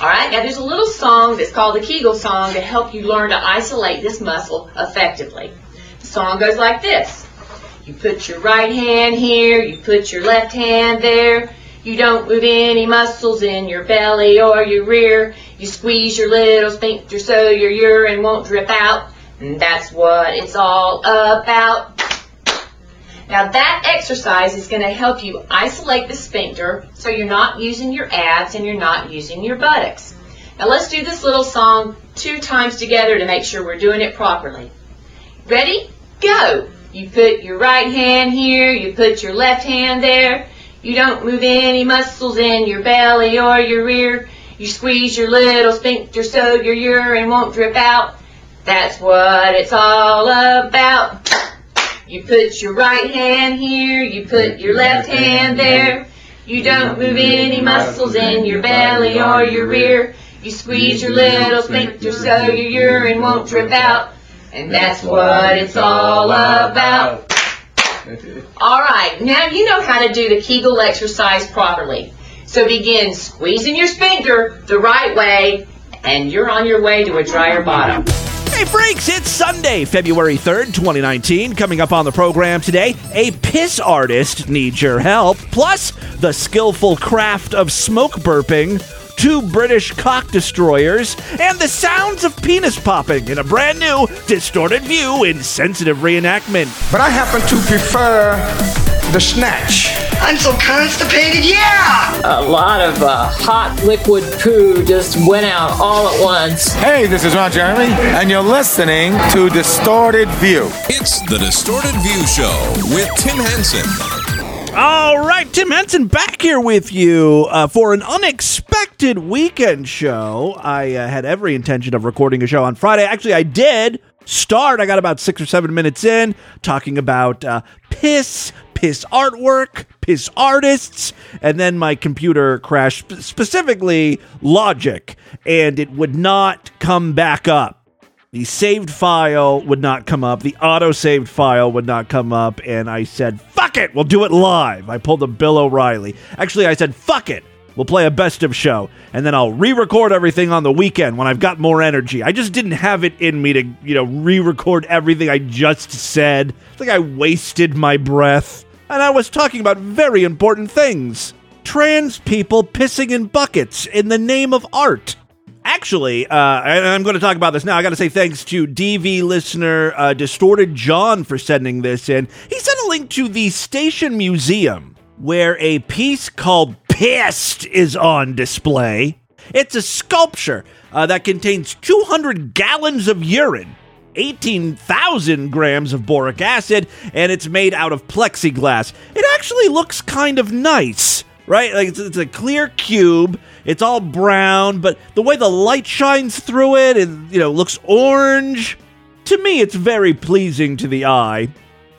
All right, now there's a little song that's called the Kegel song to help you learn to isolate this muscle effectively. The song goes like this. You put your right hand here, you put your left hand there. You don't move any muscles in your belly or your rear. You squeeze your little sphincter so your urine won't drip out. And that's what it's all about. Now that exercise is going to help you isolate the sphincter so you're not using your abs and you're not using your buttocks. Now let's do this little song two times together to make sure we're doing it properly. Ready? Go! You put your right hand here, you put your left hand there. You don't move any muscles in your belly or your rear. You squeeze your little sphincter so your urine won't drip out. That's what it's all about. You put your right hand here, you put your left hand there. You don't move any muscles in your belly or your rear. You squeeze your little sphincter so your urine won't drip out. And that's what it's all about. All right, now you know how to do the Kegel exercise properly. So begin squeezing your sphincter the right way, and you're on your way to a drier bottom. Hey, freaks, it's Sunday, February 3rd, 2019. Coming up on the program today, a piss artist needs your help, plus the skillful craft of smoke burping, two British cock destroyers, and the sounds of penis popping in a brand new distorted view in sensitive reenactment. But I happen to prefer the snatch. I'm so constipated, yeah! A lot of uh, hot liquid poo just went out all at once. Hey, this is Ron Jeremy, and you're listening to Distorted View. It's the Distorted View Show with Tim Henson. All right, Tim Henson back here with you uh, for an unexpected weekend show. I uh, had every intention of recording a show on Friday. Actually, I did start. I got about six or seven minutes in talking about uh, piss, piss artwork, piss artists, and then my computer crashed, specifically Logic, and it would not come back up. The saved file would not come up. The auto saved file would not come up. And I said, fuck it, we'll do it live. I pulled a Bill O'Reilly. Actually, I said, fuck it, we'll play a best of show. And then I'll re record everything on the weekend when I've got more energy. I just didn't have it in me to, you know, re record everything I just said. It's like I wasted my breath. And I was talking about very important things trans people pissing in buckets in the name of art. Actually, uh, I'm going to talk about this now. I got to say thanks to DV listener uh, Distorted John for sending this in. He sent a link to the Station Museum where a piece called Pissed is on display. It's a sculpture uh, that contains 200 gallons of urine. 18,000 grams of boric acid, and it's made out of plexiglass. It actually looks kind of nice, right? Like it's, it's a clear cube. It's all brown, but the way the light shines through it, it you know looks orange. To me, it's very pleasing to the eye.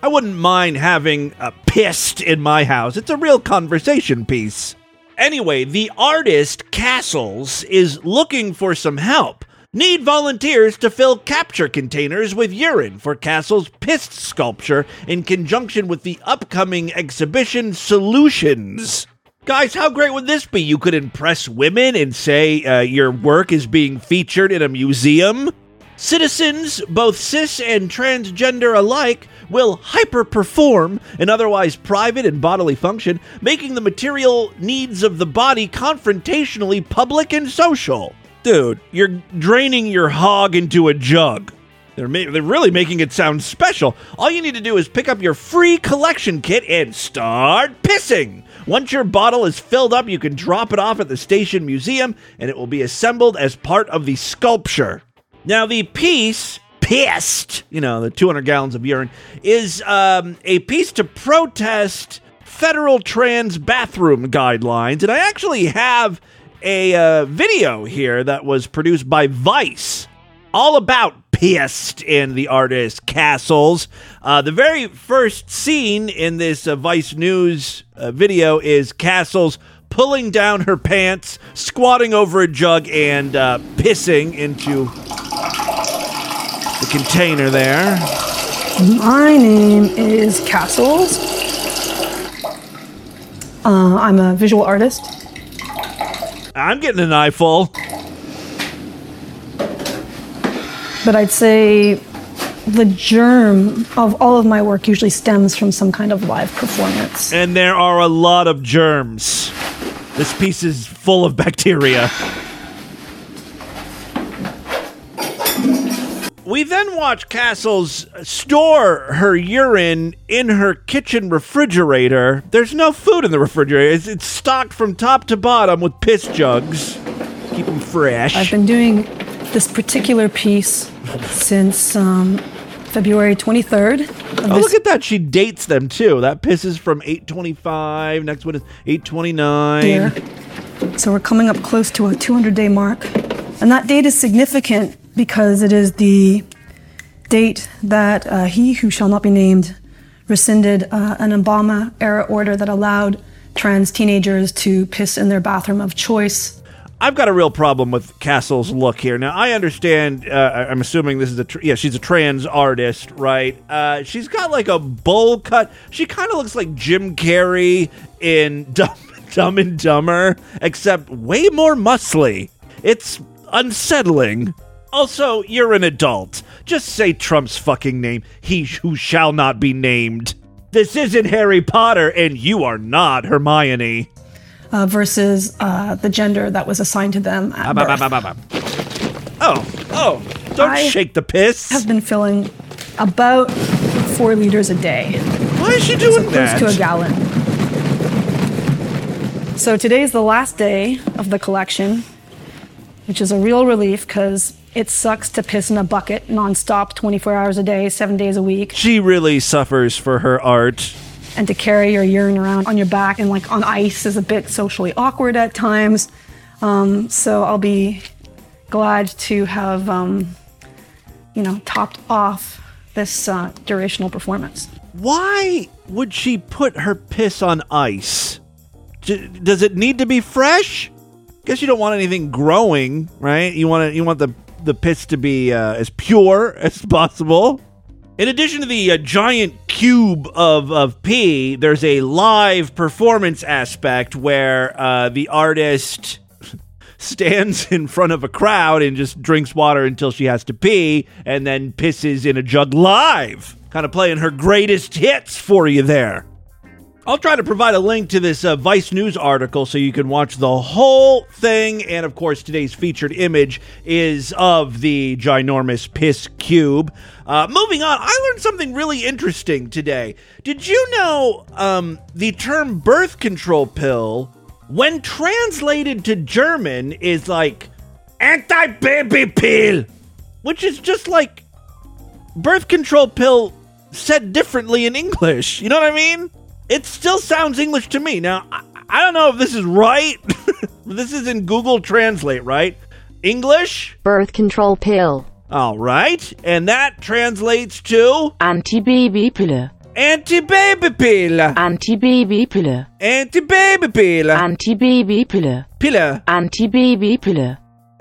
I wouldn't mind having a pissed in my house. It's a real conversation piece. Anyway, the artist Castles is looking for some help. Need volunteers to fill capture containers with urine for Castle's pissed sculpture in conjunction with the upcoming exhibition Solutions. Guys, how great would this be? You could impress women and say uh, your work is being featured in a museum. Citizens, both cis and transgender alike, will hyperperform an otherwise private and bodily function, making the material needs of the body confrontationally public and social. Dude, you're draining your hog into a jug. They're, ma- they're really making it sound special. All you need to do is pick up your free collection kit and start pissing. Once your bottle is filled up, you can drop it off at the station museum and it will be assembled as part of the sculpture. Now, the piece, pissed, you know, the 200 gallons of urine, is um, a piece to protest federal trans bathroom guidelines. And I actually have a uh, video here that was produced by Vice all about pissed in the artist Castles. Uh, the very first scene in this uh, Vice News uh, video is Castles pulling down her pants, squatting over a jug, and uh, pissing into the container there. My name is Castles. Uh, I'm a visual artist. I'm getting an eyeful. But I'd say the germ of all of my work usually stems from some kind of live performance. And there are a lot of germs. This piece is full of bacteria. We then watch Castles store her urine in her kitchen refrigerator. There's no food in the refrigerator. It's, it's stocked from top to bottom with piss jugs. Keep them fresh. I've been doing this particular piece since um, February 23rd. Oh, look at that. She dates them too. That piss is from 825. Next one is 829. year. So we're coming up close to a 200 day mark. And that date is significant because it is the date that uh, he who shall not be named rescinded uh, an Obama era order that allowed trans teenagers to piss in their bathroom of choice. I've got a real problem with Castle's look here. Now, I understand. Uh, I'm assuming this is a tr- yeah. She's a trans artist, right? Uh, she's got like a bowl cut. She kind of looks like Jim Carrey in Dumb, Dumb and Dumber, except way more muscly. It's unsettling. Also, you're an adult. Just say Trump's fucking name. He who shall not be named. This isn't Harry Potter, and you are not Hermione. Uh, versus uh, the gender that was assigned to them at birth. ba, ba, ba. Oh, oh, don't I shake the piss. I have been filling about four liters a day. Why is she doing close that? to a gallon. So today is the last day of the collection, which is a real relief because it sucks to piss in a bucket nonstop, 24 hours a day, seven days a week, she really suffers for her art. and to carry your urine around on your back and like on ice is a bit socially awkward at times. Um, so I'll be glad to have, um, you know, topped off this uh, durational performance. Why would she put her piss on ice? Does it need to be fresh? Guess you don't want anything growing, right? You want to, you want the the piss to be uh, as pure as possible. In addition to the uh, giant cube of, of pee, there's a live performance aspect where uh, the artist stands in front of a crowd and just drinks water until she has to pee and then pisses in a jug live. Kind of playing her greatest hits for you there. I'll try to provide a link to this uh, Vice News article so you can watch the whole thing. And of course, today's featured image is of the ginormous piss cube. Uh, moving on, I learned something really interesting today. Did you know um, the term birth control pill, when translated to German, is like anti baby pill, which is just like birth control pill said differently in English. You know what I mean? It still sounds English to me. Now, I, I don't know if this is right. this is in Google Translate, right? English? birth control pill, All right. And that translates to Antibabypille, anti-baby pill. Antibabypille, Anti-baby pill. Antibabypille, Pille. Antibabypille.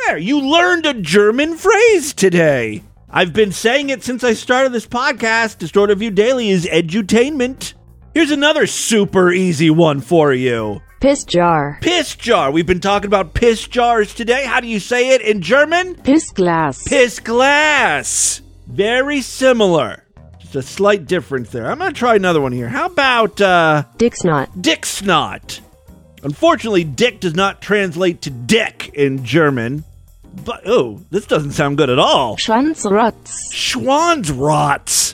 There, you learned a German phrase today. I've been saying it since I started this podcast. Distorted View Daily is edutainment. Here's another super easy one for you. Piss jar, Piss jar. We've been talking about piss jars today. How do you say it in German? Piss glass, Piss glass. Very similar. Just a slight difference there. I'm going to try another one here. How about uh, dick snot, dick snot? Unfortunately, dick does not translate to dick in German. But, oh, this doesn't sound good at all. Schwanzrotz, Schwanzrots.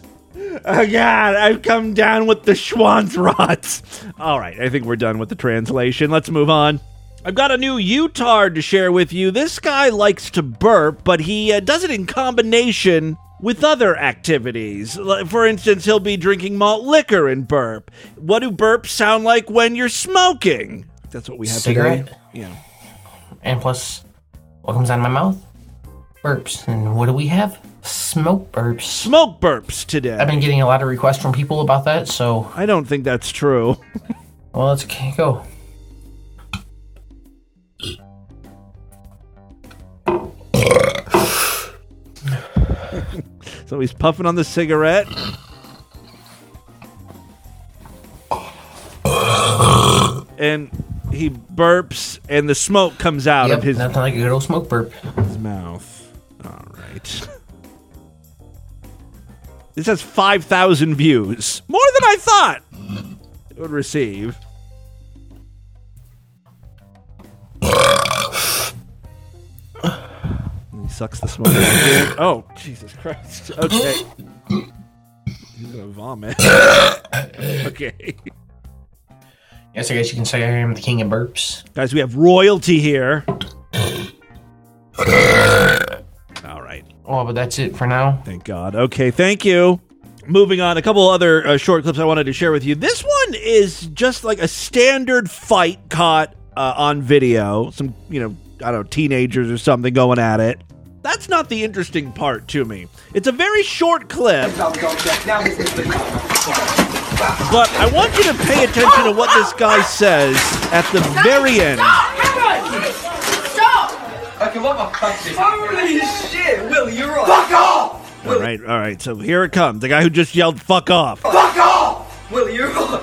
Oh God, I've come down with the Schwanzrotz. All right, I think we're done with the translation. Let's move on. I've got a new U-tard to share with you. This guy likes to burp, but he uh, does it in combination with other activities. For instance, he'll be drinking malt liquor and burp. What do burps sound like when you're smoking? That's what we have Cigarette? today. Yeah. And plus, what comes out of my mouth? Burps. And what do we have? Smoke burps. Smoke burps today. I've been getting a lot of requests from people about that, so I don't think that's true. well, let's go. So he's puffing on the cigarette. And he burps and the smoke comes out Yep, of his, nothing like a good old smoke burp. his mouth. All right. This has 5,000 views. More than I thought it would receive. he sucks the smoke out. Oh, Jesus Christ. Okay. He's going to vomit. okay. Yes, I guess you can say I am the king of burps. Guys, we have royalty here. Right. Oh, but that's it for now. Thank God. Okay, thank you. Moving on, a couple other uh, short clips I wanted to share with you. This one is just like a standard fight caught uh, on video. Some, you know, I don't know, teenagers or something going at it. That's not the interesting part to me. It's a very short clip, but I want you to pay attention to what this guy says at the very end. Holy shit, Will, you're right. Fuck off! All right, all right. So here it comes. The guy who just yelled "fuck off." Fuck off! Will, you're right.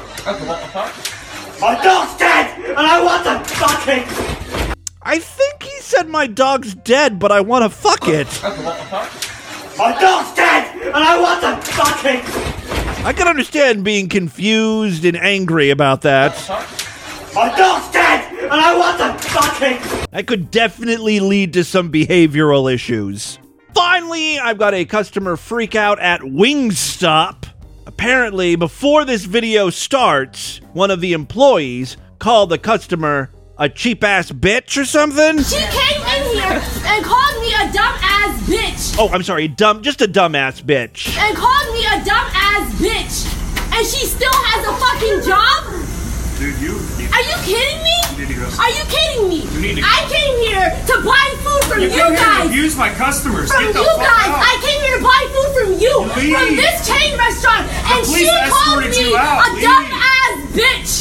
My dog's dead, and I want to fucking. I think he said my dog's dead, but I want to fuck it. My dog's dead, and I want to fucking. I can understand being confused and angry about that. My dog's dead, and I want to fucking. That could definitely lead to some behavioral issues. Finally, I've got a customer freak out at Wingstop. Apparently, before this video starts, one of the employees called the customer a cheap ass bitch or something. She came in here and called me a dumb ass bitch. Oh, I'm sorry, dumb, just a dumb ass bitch. And called me a dumb ass bitch. And she still has a fucking job? Dude, you. Are you kidding me? need. Are you kidding me? You need to I came here to buy food from You you, came here to guys. abuse my customers. From Get the you fuck guys. out. I came here to buy food from you. Leave. From this chain restaurant. and she called me you out. a Leave. dumb ass bitch.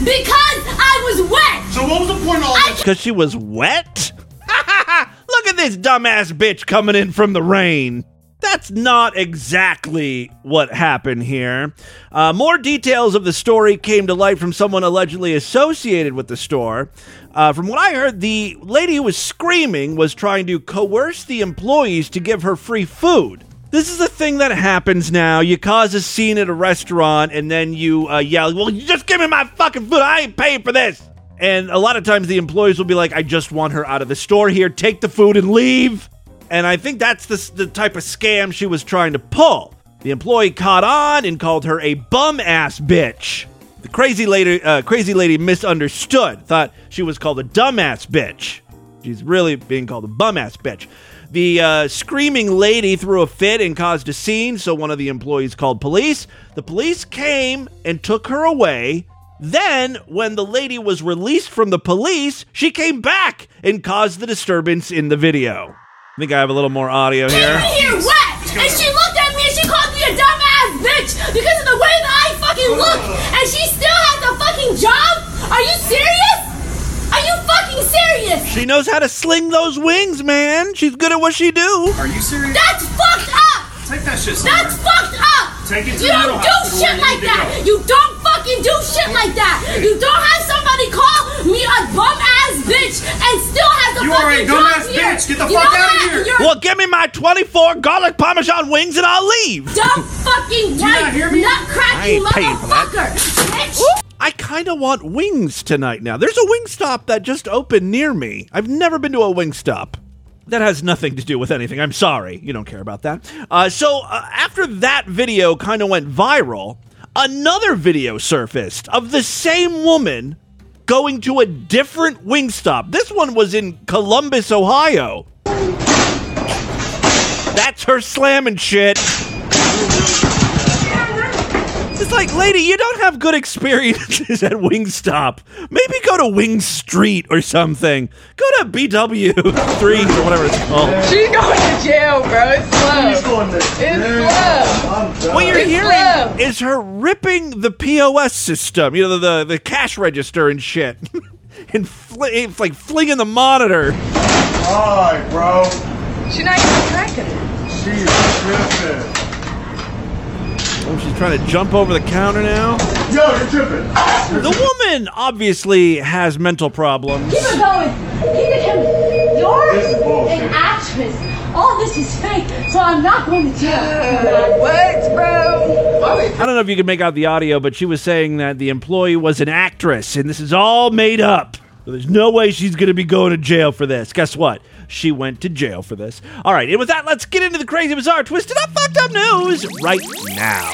Because I was wet. So what was the point of all I this? Because she was wet? Look at this dumbass bitch coming in from the rain. That's not exactly what happened here. Uh, more details of the story came to light from someone allegedly associated with the store. Uh, from what I heard, the lady who was screaming was trying to coerce the employees to give her free food. This is a thing that happens now. You cause a scene at a restaurant and then you uh, yell, Well, you just give me my fucking food. I ain't paying for this. And a lot of times the employees will be like, I just want her out of the store here. Take the food and leave. And I think that's the, the type of scam she was trying to pull. The employee caught on and called her a bum ass bitch. The crazy lady, uh, crazy lady misunderstood, thought she was called a dumbass bitch. She's really being called a bum ass bitch. The uh, screaming lady threw a fit and caused a scene, so one of the employees called police. The police came and took her away. Then, when the lady was released from the police, she came back and caused the disturbance in the video. I think I have a little more audio came here. in here wet, and she looked at me and she called me a dumbass bitch because of the way that I fucking look, and she still has a fucking job. Are you serious? Are you fucking serious? She knows how to sling those wings, man. She's good at what she do. Are you serious? That's fucked up. Take that shit somewhere. That's fucked up. Take it to you don't do shit like that. You don't fucking do shit like that. You don't have somebody call me a bum ass bitch and still has a You are a fucking job dumbass here. bitch. Get the You fuck out outta what? here. You're Well, give me my 24 garlic parmesan wings and I'll leave. dumb fucking you white hear nutcracking ain't paying for that. motherfucker, bitch. I kind of want wings tonight now. There's a wing stop that just opened near me. I've never been to a wing stop. That has nothing to do with anything. I'm sorry. You don't care about that. Uh, so, uh, after that video kind of went viral, another video surfaced of the same woman going to a different Wingstop. This one was in Columbus, Ohio. That's her slamming shit. It's like, lady, you don't have good experiences at Wingstop. Maybe go to Wing Street or something. Go to BW three or whatever it's called. She's going to jail, bro. It's slow. It's slow. What you're It's hearing slow. is her ripping the POS system, you know, the the, the cash register and shit, and fl- it's like flinging the monitor. Alright, bro. She's not even cracking it. She's tripping. Oh, she's trying to jump over the counter now. Yo, you're tripping. The woman obviously has mental problems. Keep it going. Keep it coming. You're This is bullshit. an actress. All this is fake, so I'm not going to jail. What, bro? I don't know if you can make out the audio, but she was saying that the employee was an actress, and this is all made up. There's no way she's going to be going to jail for this. Guess what? She went to jail for this. All right, and with that, let's get into the crazy, bizarre, twisted up, fucked up news right now.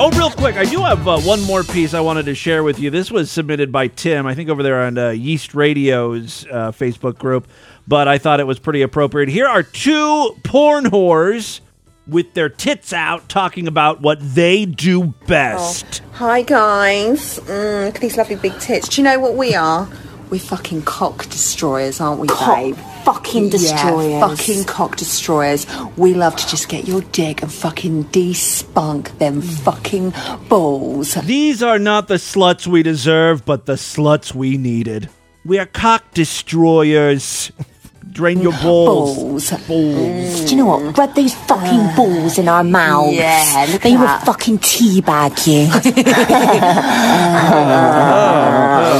Oh, real quick, I do have uh, one more piece I wanted to share with you. This was submitted by Tim, I think over there on uh, Yeast Radio's uh, Facebook group, but I thought it was pretty appropriate. Here are two porn whores with their tits out talking about what they do best. Hi guys. Mm, look at these lovely big tits. Do you know what we are? We're fucking cock destroyers, aren't we, babe? fucking destroyers. Yeah, fucking cock destroyers. We love to just get your dick and fucking de-spunk them fucking balls. These are not the sluts we deserve, but the sluts we needed. We are cock destroyers. Drain your balls. Balls. Balls. Do you know what? Rub these fucking balls in our mouths. Yeah, look They at will that. fucking teabag you.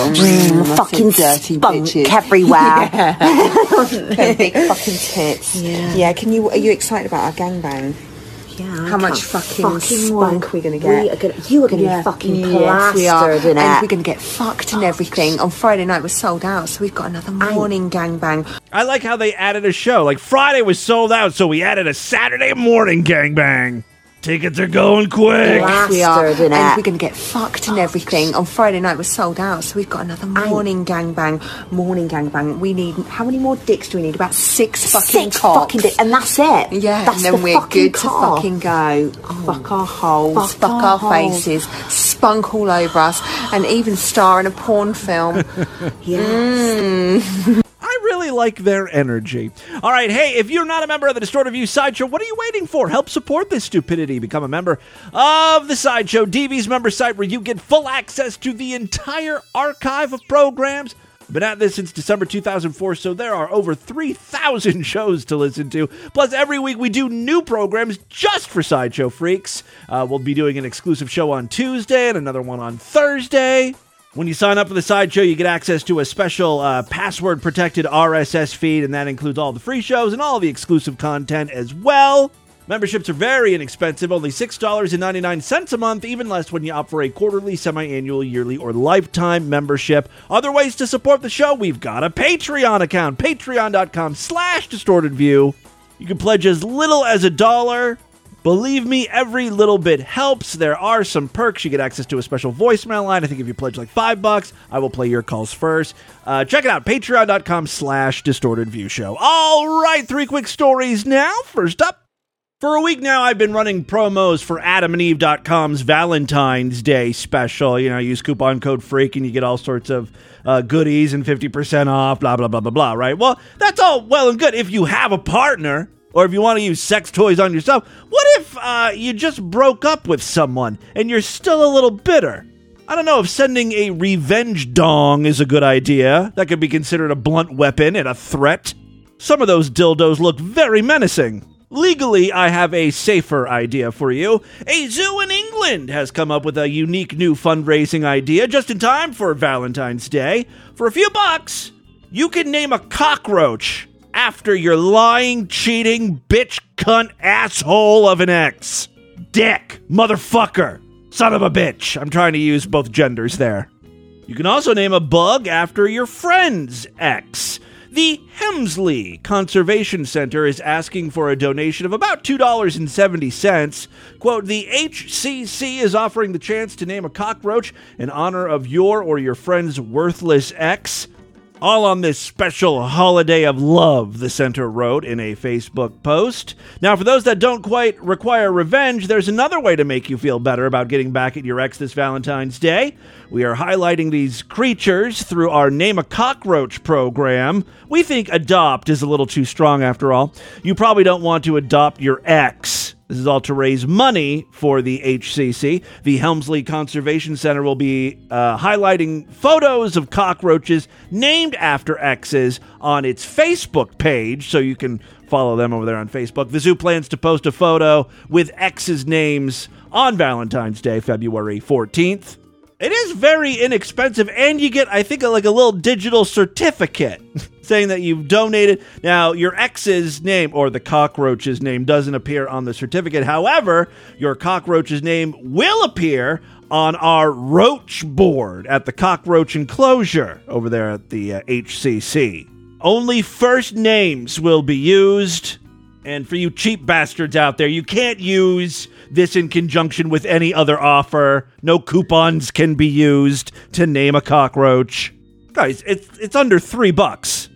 Mm, fucking dirty spunk bitches. everywhere. Them big fucking tits. Yeah. Can you? Are you excited about our gangbang? Yeah, How much can't fucking, spunk we're gonna get? We are gonna, you are going to Yeah. be fucking Yes, we are. plastered in and it. we're going to get fucked and everything. On Friday night, we're sold out, so we've got another morning gangbang. I like how they added a show. Like Friday was sold out, so we added a Saturday morning gangbang. Tickets are going quick. Wow. we are, and we're going to get fucked and everything. On Friday night, we're sold out, so we've got another morning gangbang. Morning gangbang. We need how many more dicks do we need? About six fucking Six cocks. fucking di- and that's it. Yeah, that's and then the we're good car. to fucking go. Oh, fuck our holes, Fuck fuck, our our, holes. faces, spunk all over us, and even star in a porn film. Yes. I really like their energy. All right, hey, if you're not a member of the Distorted View Sideshow, what are you waiting for? Help support this stupidity. Become a member of the Sideshow, DV's member site, where you get full access to the entire archive of programs. Been at this since December 2004, so there are over 3,000 shows to listen to. Plus, every week we do new programs just for Sideshow Freaks. Uh, we'll be doing an exclusive show on Tuesday and another one on Thursday. When you sign up for the sideshow, you get access to a special uh, password protected RSS feed, and that includes all the free shows and all the exclusive content as well. Memberships are very inexpensive, only $6.99 a month, even less when you opt for a quarterly, semi annual, yearly, or lifetime membership. Other ways to support the show, we've got a Patreon account, patreon.com slash distorted view. You can pledge as little as a dollar. Believe me, every little bit helps. There are some perks. You get access to a special voicemail line. I think if you pledge like five bucks, I will play your calls first. Uh, check it out, patreon.com slash distorted view show. All right, three quick stories now. First up, for a week now, I've been running promos for adamandeve.com's Valentine's Day special. You know, use coupon code FREAK and you get all sorts of uh, goodies and 50% off, blah, blah, blah, blah, blah, right? Well, that's all well and good if you have a partner or if you want to use sex toys on yourself. What if uh, you just broke up with someone and you're still a little bitter? I don't know if sending a revenge dong is a good idea. That could be considered a blunt weapon and a threat. Some of those dildos look very menacing. Legally, I have a safer idea for you. A zoo in England has come up with a unique new fundraising idea just in time for Valentine's Day. For a few bucks, you can name a cockroach after your lying, cheating, bitch, cunt, asshole of an ex. Dick, motherfucker, son of a bitch. I'm trying to use both genders there. You can also name a bug after your friend's ex. The Hemsley Conservation Center is asking for a donation of about $2.70. Quote, the HCC is offering the chance to name a cockroach in honor of your or your friend's worthless ex. All on this special holiday of love, the center wrote in a Facebook post. Now, for those that don't quite require revenge, there's another way to make you feel better about getting back at your ex this Valentine's Day. We are highlighting these creatures through our Name a Cockroach program. We think adopt is a little too strong after all. You probably don't want to adopt your ex. This is all to raise money for the HCC. The Hemsley Conservation Center will be uh, highlighting photos of cockroaches named after X's on its Facebook page, so you can follow them over there on Facebook. The zoo plans to post a photo with X's names on Valentine's Day, February 14th. It is very inexpensive, and you get, I think, like a little digital certificate saying that you've donated. Now, your ex's name or the cockroach's name doesn't appear on the certificate. However, your cockroach's name will appear on our roach board at the cockroach enclosure over there at the uh, HCC. Only first names will be used. And for you cheap bastards out there, you can't use this in conjunction with any other offer. No coupons can be used to name a cockroach. Guys, it's it's under 3 bucks.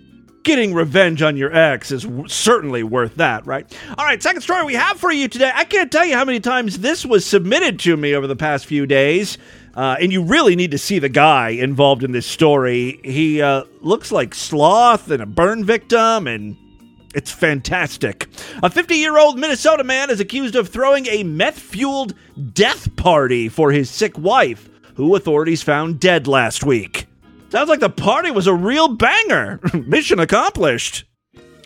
Getting revenge on your ex is w- certainly worth that, right? All right, second story we have for you today. I can't tell you how many times this was submitted to me over the past few days. Uh, and you really need to see the guy involved in this story. He uh, looks like Sloth and a burn victim, and it's fantastic. A 50 year old Minnesota man is accused of throwing a meth fueled death party for his sick wife, who authorities found dead last week. Sounds like the party was a real banger. Mission accomplished.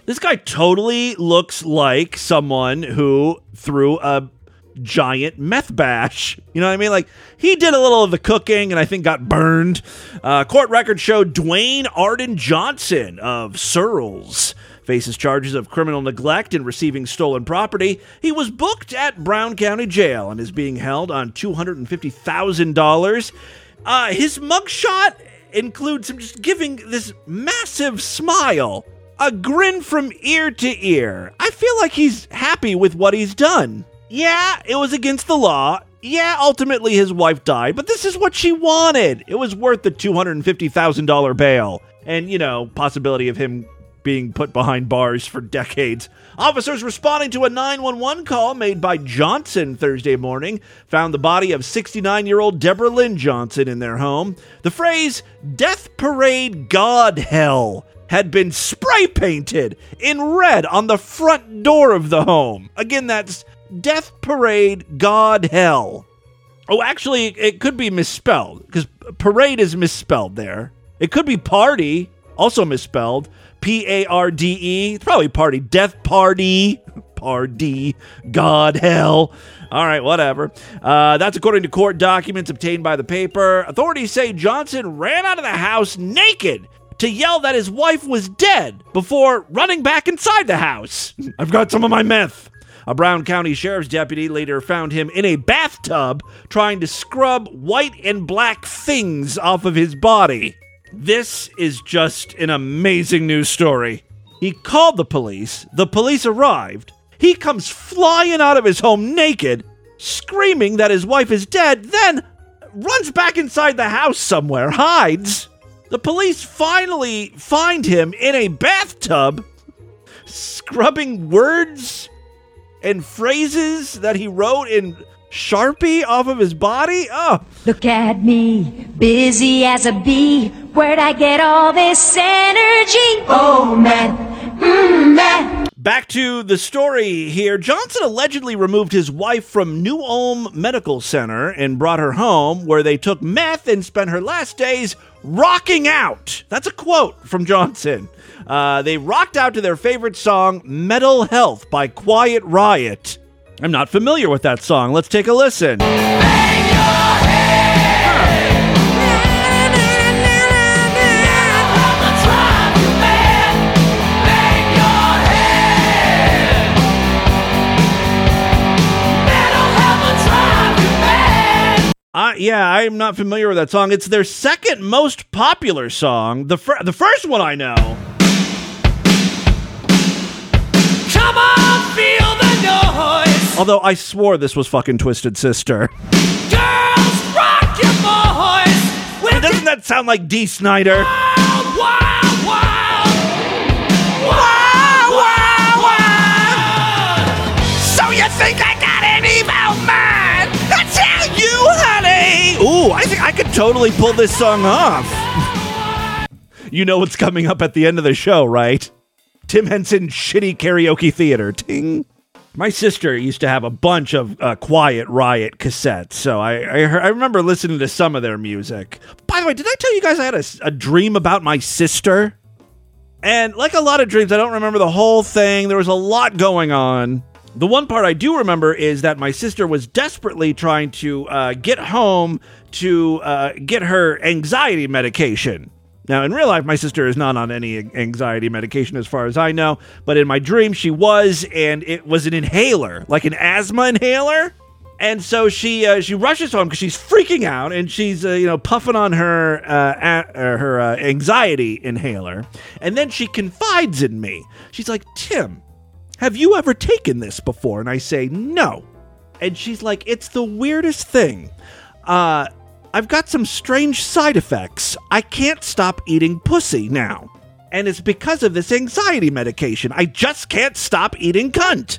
This guy totally looks like someone who threw a giant meth bash. You know what I mean? Like he did a little of the cooking and I think got burned. Uh, court records show Dwayne Arden Johnson of Searles faces charges of criminal neglect and receiving stolen property. He was booked at Brown County Jail and is being held on $250,000. Uh, his mugshot includes him just giving this massive smile, a grin from ear to ear. I feel like he's happy with what he's done. Yeah, it was against the law. Yeah, ultimately his wife died, but this is what she wanted. It was worth the $250,000 bail. And, you know, possibility of him being put behind bars for decades. Officers responding to a 911 call made by Johnson Thursday morning found the body of 69 year old Deborah Lynn Johnson in their home. The phrase, Death Parade God Hell, had been spray painted in red on the front door of the home. Again, that's Death Parade God Hell. Oh, actually, it could be misspelled because parade is misspelled there. It could be party, also misspelled. P A R D E. Probably party. Death party. Party. God hell. All right, whatever. Uh, that's according to court documents obtained by the paper. Authorities say Johnson ran out of the house naked to yell that his wife was dead before running back inside the house. I've got some of my meth. A Brown County Sheriff's deputy later found him in a bathtub trying to scrub white and black things off of his body. This is just an amazing news story. He called the police, the police arrived. He comes flying out of his home naked, screaming that his wife is dead, then runs back inside the house somewhere, hides. The police finally find him in a bathtub, scrubbing words and phrases that he wrote in Sharpie off of his body. Oh, Look at me, busy as a bee. Where'd I get all this energy? Oh man, mm, man. Back to the story here. Johnson allegedly removed his wife from New Ulm Medical Center and brought her home, where they took meth and spent her last days rocking out. That's a quote from Johnson. Uh, they rocked out to their favorite song, Metal Health by Quiet Riot. I'm not familiar with that song. Let's take a listen. Uh, yeah, I'm not familiar with that song. It's their second most popular song. The fir- the first one I know. Come on, feel the noise. Although I swore this was fucking Twisted Sister. Girls, rock your boys. Doesn't that sound like Dee Snider? Wild, wild, wild. Wow, wow, wow. So you think I got an evil mind? I tell you, honey. Ooh, I think I could totally pull this song off. you know what's coming up at the end of the show, right? Tim Henson Shitty Karaoke Theater. Ting. My sister used to have a bunch of uh, Quiet Riot cassettes, so I I, I remember listening to some of their music. By the way, did I tell you guys I had a dream about my sister? And like a lot of dreams, I don't remember the whole thing. There was a lot going on. The one part I do remember is that my sister was desperately trying to uh, get home to uh, get her anxiety medication. Now, in real life, my sister is not on any anxiety medication as far as I know, but in my dream, she was, and it was an inhaler, like an asthma inhaler. And so she uh, she rushes home because she's freaking out and she's uh, you know puffing on her uh, her uh, anxiety inhaler, and then she confides in me. She's like, "Tim, have you ever taken this before?" And I say, "No." And she's like, "It's the weirdest thing. Uh, I've got some strange side effects. I can't stop eating pussy now, and it's because of this anxiety medication. I just can't stop eating cunt."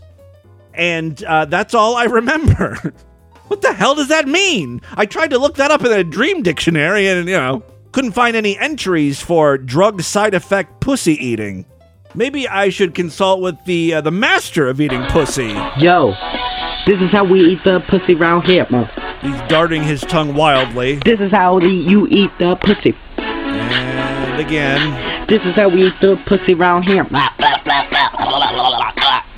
and uh, that's all I remember. what the hell does that mean? I tried to look that up in a dream dictionary and, you know, couldn't find any entries for drug side effect pussy eating. Maybe I should consult with the uh, the master of eating pussy. Yo, this is how we eat the pussy round here, man. He's darting his tongue wildly. This is how the, you eat the pussy. And again. This is how we eat the pussy round here.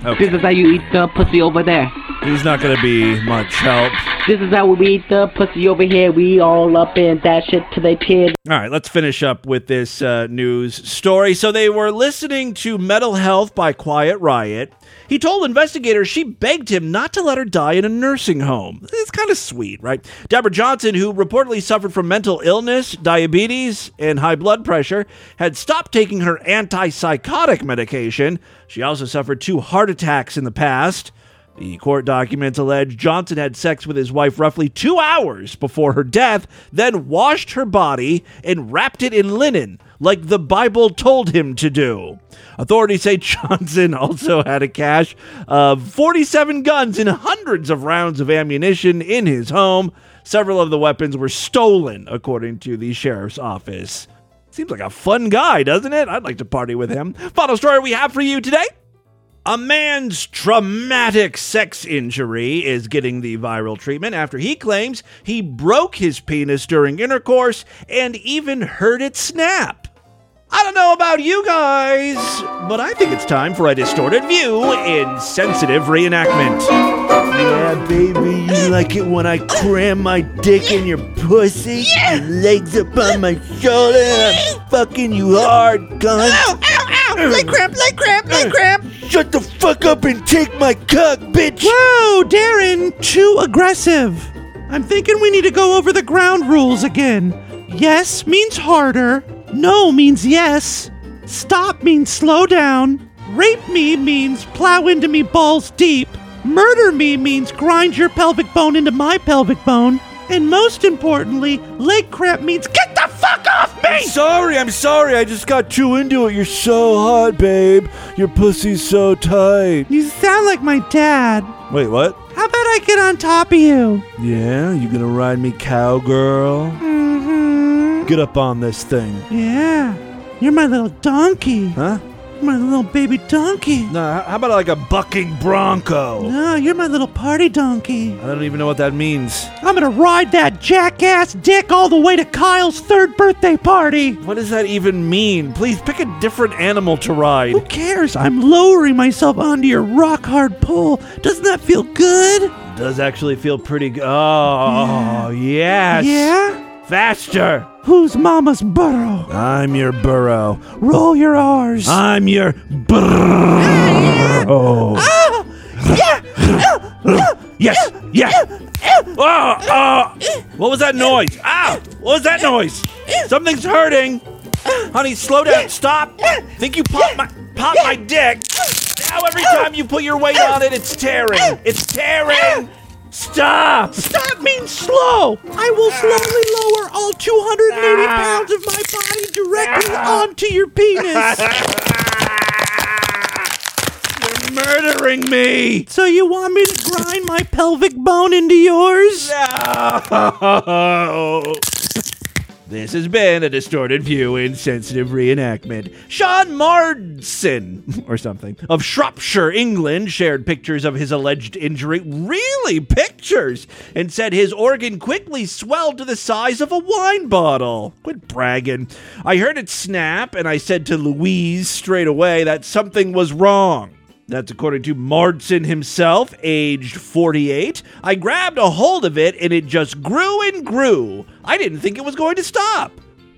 Okay. This is how you eat the pussy over there. He's not going to be much help. This is how we eat the pussy over here. We all up in that shit till they pin. All right, let's finish up with this uh, news story. So they were listening to Mental Health by Quiet Riot. He told investigators she begged him not to let her die in a nursing home. It's kind of sweet, right? Deborah Johnson, who reportedly suffered from mental illness, diabetes, and high blood pressure, had stopped taking her antipsychotic medication. She also suffered two heart attacks in the past. The court documents allege Johnson had sex with his wife roughly two hours before her death, then washed her body and wrapped it in linen, like the Bible told him to do. Authorities say Johnson also had a cache of 47 guns and hundreds of rounds of ammunition in his home. Several of the weapons were stolen, according to the sheriff's office. Seems like a fun guy, doesn't it? I'd like to party with him. Final story we have for you today. A man's traumatic sex injury is getting the viral treatment after he claims he broke his penis during intercourse and even heard it snap. I don't know about you guys, but I think it's time for a distorted view in sensitive reenactment. Yeah, baby, you like it when I cram my dick in your pussy? Your legs up on my shoulder and I'm fucking you hard, cunt. Leg cramp, leg cramp, leg cramp! Shut the fuck up and take my cock, bitch! Whoa, Darren, too aggressive. I'm thinking we need to go over the ground rules again. Yes means harder. No means yes. Stop means slow down. Rape me means plow into me balls deep. Murder me means grind your pelvic bone into my pelvic bone. And most importantly, leg cramp means get the fuck off me! Sorry, I'm sorry. I just got too into it. You're so hot, babe. Your pussy's so tight. You sound like my dad. Wait, what? How about I get on top of you? Yeah, you gonna ride me, cowgirl? Mm-hmm. Get up on this thing. Yeah. You're my little donkey. Huh? My little baby donkey. No, how about like a bucking bronco? No, you're my little party donkey. I don't even know what that means. I'm gonna ride that jackass dick all the way to Kyle's third birthday party. What does that even mean? Please pick a different animal to ride. Who cares? I'm lowering myself onto your rock hard pole. Doesn't that feel good? Does actually feel pretty good. Oh, yes. Yeah? Faster. Who's mama's burrow? I'm your burrow. Roll your R's. I'm your burrow. Ah! Oh. ah, ah yes, yes. Oh, oh. What was that noise? Ah, what was that noise? Something's hurting. Honey, slow down. Stop. Think you popped my pop my dick. Now every time you put your weight on it, it's tearing. It's tearing. Stop. Stop means slow. I will slowly lower all 280 Ah. pounds of my body directly onto your penis. You're murdering me. So you want me to grind my pelvic bone into yours? No. This has been a distorted view, insensitive reenactment. Sean Mardson, or something, of Shropshire, England, shared pictures of his alleged injury. Really? Pictures? And said his organ quickly swelled to the size of a wine bottle. Quit bragging. I heard it snap, and I said to Louise straight away that something was wrong. That's according to Mardson himself, aged 48. I grabbed a hold of it and it just grew and grew. I didn't think it was going to stop.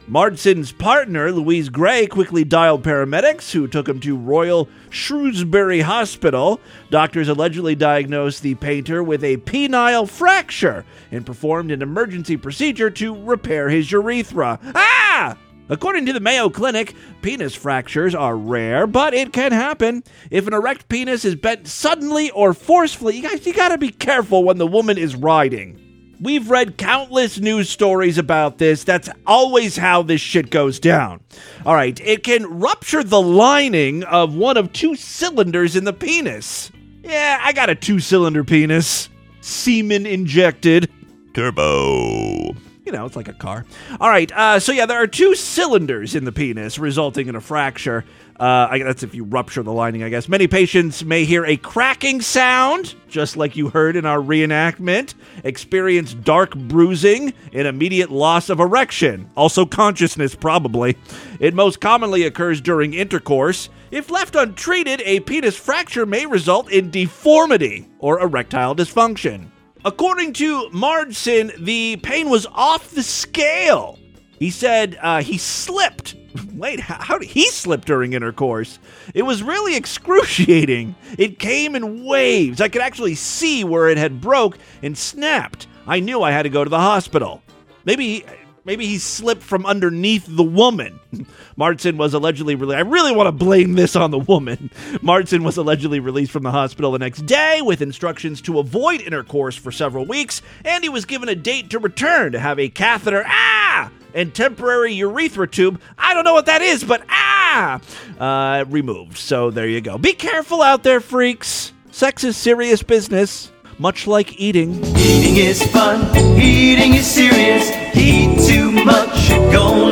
Mardson's partner, Louise Gray, quickly dialed paramedics who took him to Royal Shrewsbury Hospital. Doctors allegedly diagnosed the painter with a penile fracture and performed an emergency procedure to repair his urethra. Ah! According to the Mayo Clinic, penis fractures are rare, but it can happen. If an erect penis is bent suddenly or forcefully, you guys, you gotta be careful when the woman is riding. We've read countless news stories about this. That's always how this shit goes down. All right, it can rupture the lining of one of two cylinders in the penis. Yeah, I got a two cylinder penis. Semen injected. Turbo. You know, it's like a car. All right, uh, so yeah, there are two cylinders in the penis, resulting in a fracture. Uh, I, that's if you rupture the lining, I guess. Many patients may hear a cracking sound, just like you heard in our reenactment, experience dark bruising, and immediate loss of erection. Also, consciousness, probably. It most commonly occurs during intercourse. If left untreated, a penis fracture may result in deformity or erectile dysfunction. According to Mardson, the pain was off the scale. He said uh, he slipped. Wait, how, how did he slip during intercourse? It was really excruciating. It came in waves. I could actually see where it had broke and snapped. I knew I had to go to the hospital. Maybe maybe he slipped from underneath the woman. Martin was allegedly released. I really want to blame this on the woman. Martin was allegedly released from the hospital the next day with instructions to avoid intercourse for several weeks, and he was given a date to return to have a catheter. Ah! And temporary urethra tube. I don't know what that is, but ah! Uh, removed. So there you go. Be careful out there, freaks. Sex is serious business, much like eating. Eating is fun, eating is serious.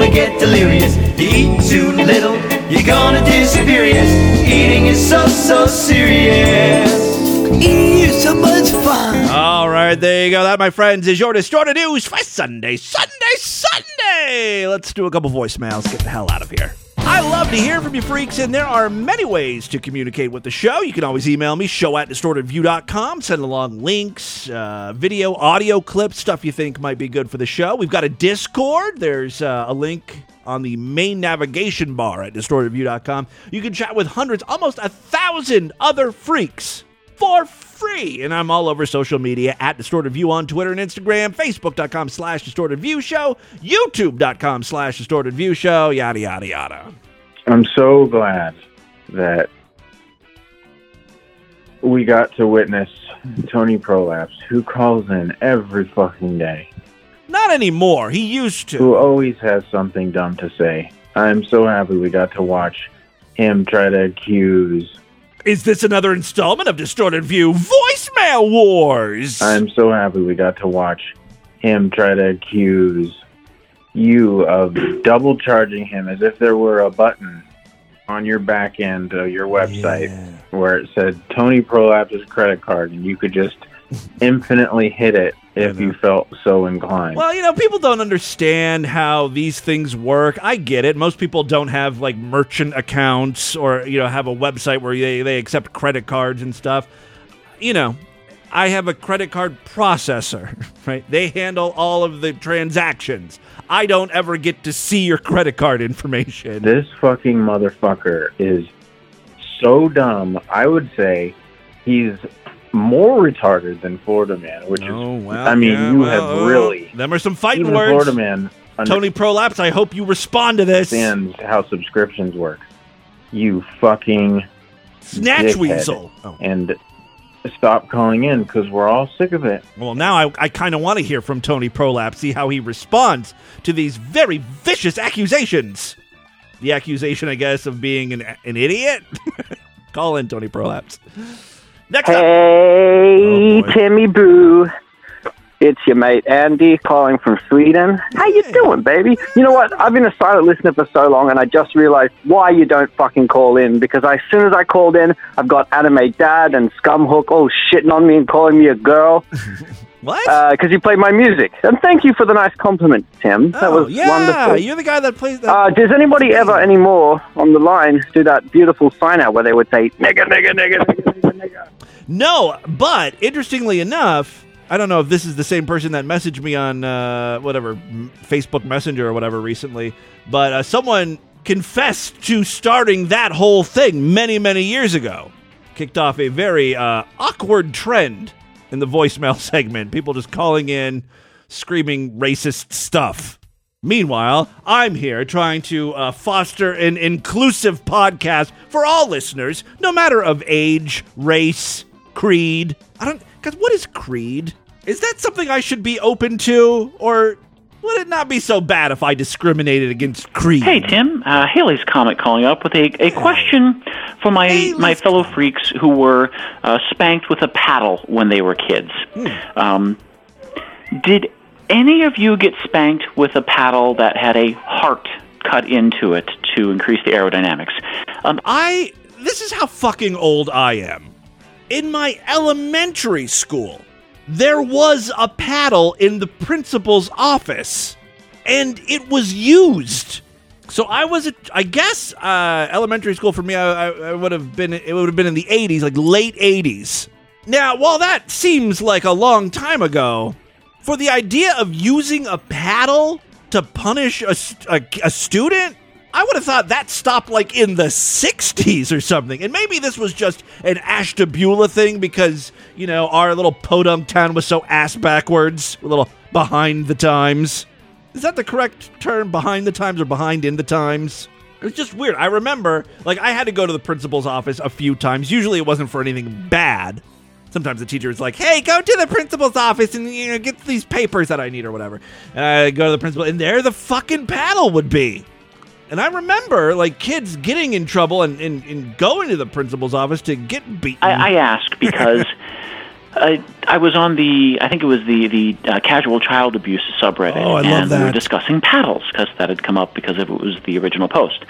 Gonna get delirious. Eat too little, you're gonna disappear. Yes, eating is so, so serious. Eating is so much fun. All right, there you go. That, my friends, is your distorted news for Sunday, Sunday, Sunday. Let's do a couple voicemails. Get the hell out of here. I love to hear from you freaks, and there are many ways to communicate with the show. You can always email me, show at distortedview.com, send along links, uh, video, audio clips, stuff you think might be good for the show. We've got a Discord. There's uh, a link on the main navigation bar at distortedview.com. You can chat with hundreds, almost a thousand other freaks for free. And I'm all over social media at Distorted View on Twitter and Instagram, Facebook.com slash Distorted View Show, YouTube.com slash Distorted View Show, yada, yada, yada. I'm so glad that we got to witness Tony Prolapse, who calls in every fucking day, Not anymore. He used to. who always has something dumb to say. I'm so happy we got to watch him try to accuse. Is this another installment of Distorted View Voicemail Wars? I'm so happy we got to watch him try to accuse you of double charging him as if there were a button on your back end of your website where it said Tony Prolapse's credit card and you could just infinitely hit it if you felt so inclined. Well, you know, people don't understand how these things work. I get it. Most people don't have like merchant accounts or, you know, have a website where they, they accept credit cards and stuff. You know, I have a credit card processor, right? They handle all of the transactions. I don't ever get to see your credit card information. This fucking motherfucker is so dumb. I would say he's more retarded than Florida Man, which is, oh, I mean, yeah, you well, have uh, really. Them are some fighting words. Florida Man Tony Prolapse, I hope you respond to this. understands how subscriptions work. You fucking Snatch weasel. Oh. And stop calling in because we're all sick of it. Well, now I, I kind of want to hear from Tony Prolapse, see how he responds to these very vicious accusations. The accusation, I guess, of being an, an idiot. Call in Tony Prolapse. Next up. Hey, oh, Timmy Boo. It's your mate Andy calling from Sweden. How you doing, baby? You know what? I've been a silent listener for so long, and I just realized why you don't fucking call in. Because as soon as I called in, I've got Anime Dad and Scumhook all shitting on me and calling me a girl. What? Because you played my music. And thank you for the nice compliment, Tim. That Oh, was yeah, wonderful. you're the guy that plays that. Uh, does anybody ever anymore on the line do that beautiful sign out where they would say, nigga, nigga, nigga, nigga? No, but interestingly enough, I don't know if this is the same person that messaged me on uh, whatever m- Facebook Messenger or whatever recently, but uh, someone confessed to starting that whole thing many, many years ago. Kicked off a very uh, awkward trend in the voicemail segment. People just calling in, screaming racist stuff. Meanwhile, I'm here trying to uh, foster an inclusive podcast for all listeners, no matter of age, race, creed. I don't. Because what is creed? Is that something I should be open to, or would it not be so bad if I discriminated against creed? Hey, Tim. Uh, Haley's Comet calling up with a, a question for my, my fellow freaks who were uh, spanked with a paddle when they were kids. Um, did any of you get spanked with a paddle that had a heart cut into it to increase the aerodynamics? Um, I. This is how fucking old I am. In my elementary school, there was a paddle in the principal's office, and it was used. So I was, a, I guess, uh, elementary school for me. I, I, would have been. It would have been in the '80s, like late '80s. Now, while that seems like a long time ago, for the idea of using a paddle to punish a, a, a student, I would have thought that stopped like in the 60s or something. And maybe this was just an Ashtabula thing because, you know, our little podunk town was so ass backwards, a little behind the times. Is that the correct term, behind the times or behind in the times? It's just weird. I remember, like, I had to go to the principal's office a few times. Usually it wasn't for anything bad. Sometimes the teacher is like, "Hey, go to the principal's office and you know get these papers that I need or whatever." And I go to the principal, and there the fucking paddle would be. And I remember like kids getting in trouble and, and, and going to the principal's office to get beaten. I, I ask because I, I was on the, I think it was the the uh, casual child abuse subreddit, Oh, and we were discussing paddles because that had come up because of it was the original post,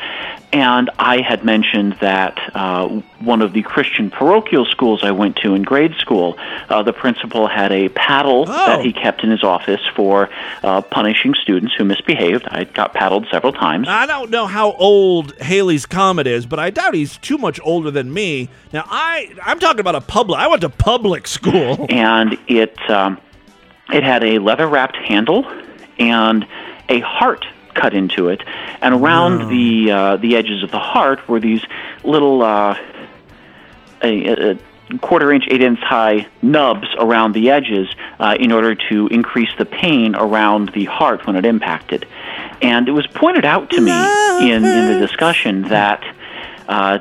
and I had mentioned that uh, one of the Christian parochial schools I went to in grade school, uh, the principal had a paddle Oh. that he kept in his office for uh, punishing students who misbehaved. I got paddled several times. I don't know how old Haley's Comet is, but I doubt he's too much older than me. Now I I'm talking about a public. I went to public school. and it um, it had a leather wrapped handle and a heart cut into it, and around the uh, the edges of the heart were these little uh, a, a quarter inch, eight inch high nubs around the edges uh, in order to increase the pain around the heart when it impacted. And it was pointed out to me in, in the discussion that. Uh,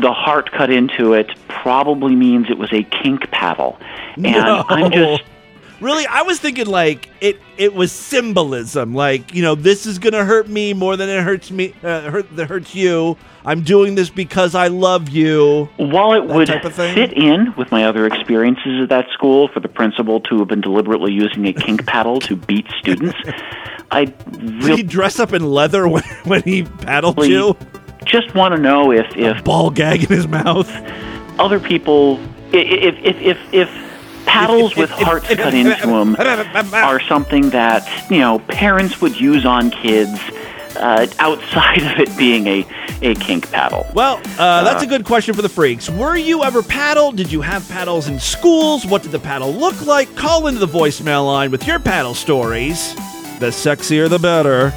the heart cut into it probably means it was a kink paddle. And No. I'm just Really, I was thinking like it. It was symbolism, like you know, this is gonna hurt me more than it hurts me. Uh, hurt that hurts you. I'm doing this because I love you. while it would type of thing? fit in with my other experiences at that school for the principal to have been deliberately using a kink paddle to beat students, I Did he dress up in leather when, when he paddled you? Just want to know if if ball gag in his mouth. other people if if if if paddles with hearts cut into them are something that you know parents would use on kids uh, outside of it being a a kink paddle. Well, uh, that's a good question for the freaks. Were you ever paddled? Did you have paddles in schools? What did the paddle look like? Call into the voicemail line with your paddle stories. The sexier, the better.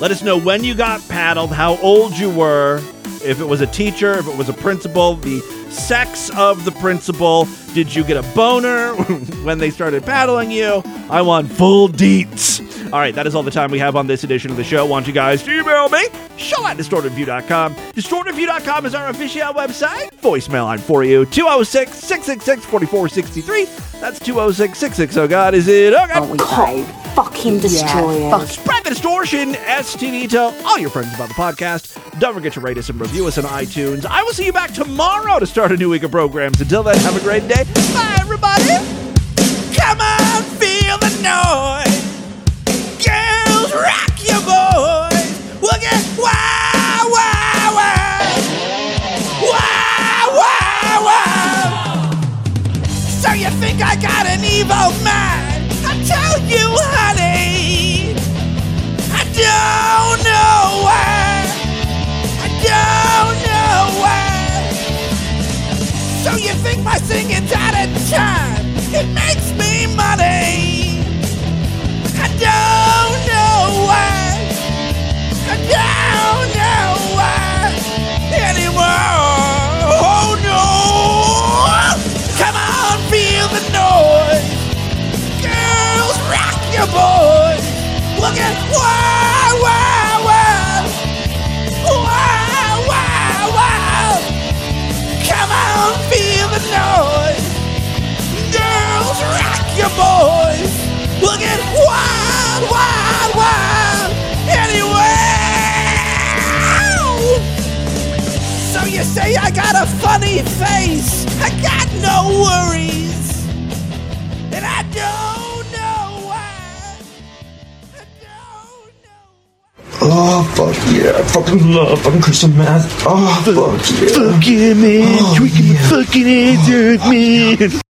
Let us know when you got paddled, how old you were, if it was a teacher, if it was a principal, the sex of the principal. Did you get a boner when they started paddling you? I want full deets. All right, that is all the time we have on this edition of the show. Want you guys to email me? Show at distortedview.com. Distortedview.com is our official website. Voicemail line for you 206 666 4463. That's 206 660. God, is it? Oh, God. we paid? Fucking destroyer. Fuck. Spread the distortion, STD. Tell all your friends about the podcast. Don't forget to rate us and review us on iTunes. I will see you back tomorrow to start a new week of programs. Until then, have a great day. Bye, everybody. Come on, feel the noise. Girls, rock your boys. We'll get wow, wow, wow. Wow, wow, wow. So you think I got an evil mind? Tell you, honey. I don't know why. I don't know why. So you think my singing's out of time? It makes me money. I don't know why. I don't know why anymore. Your boys. Look at wow, wow, wow. Wow, wow, wow. Come on, feel the noise. Girls, rock your boys. Look at wild, wild, wild. Anyway. So you say I got a funny face. I got no worries. Oh, fuck yeah. I fucking love fucking crystal meth. Oh, fuck yeah. Fuck oh, oh, yeah, man. Oh, Tweaking yeah. the fucking heads, man.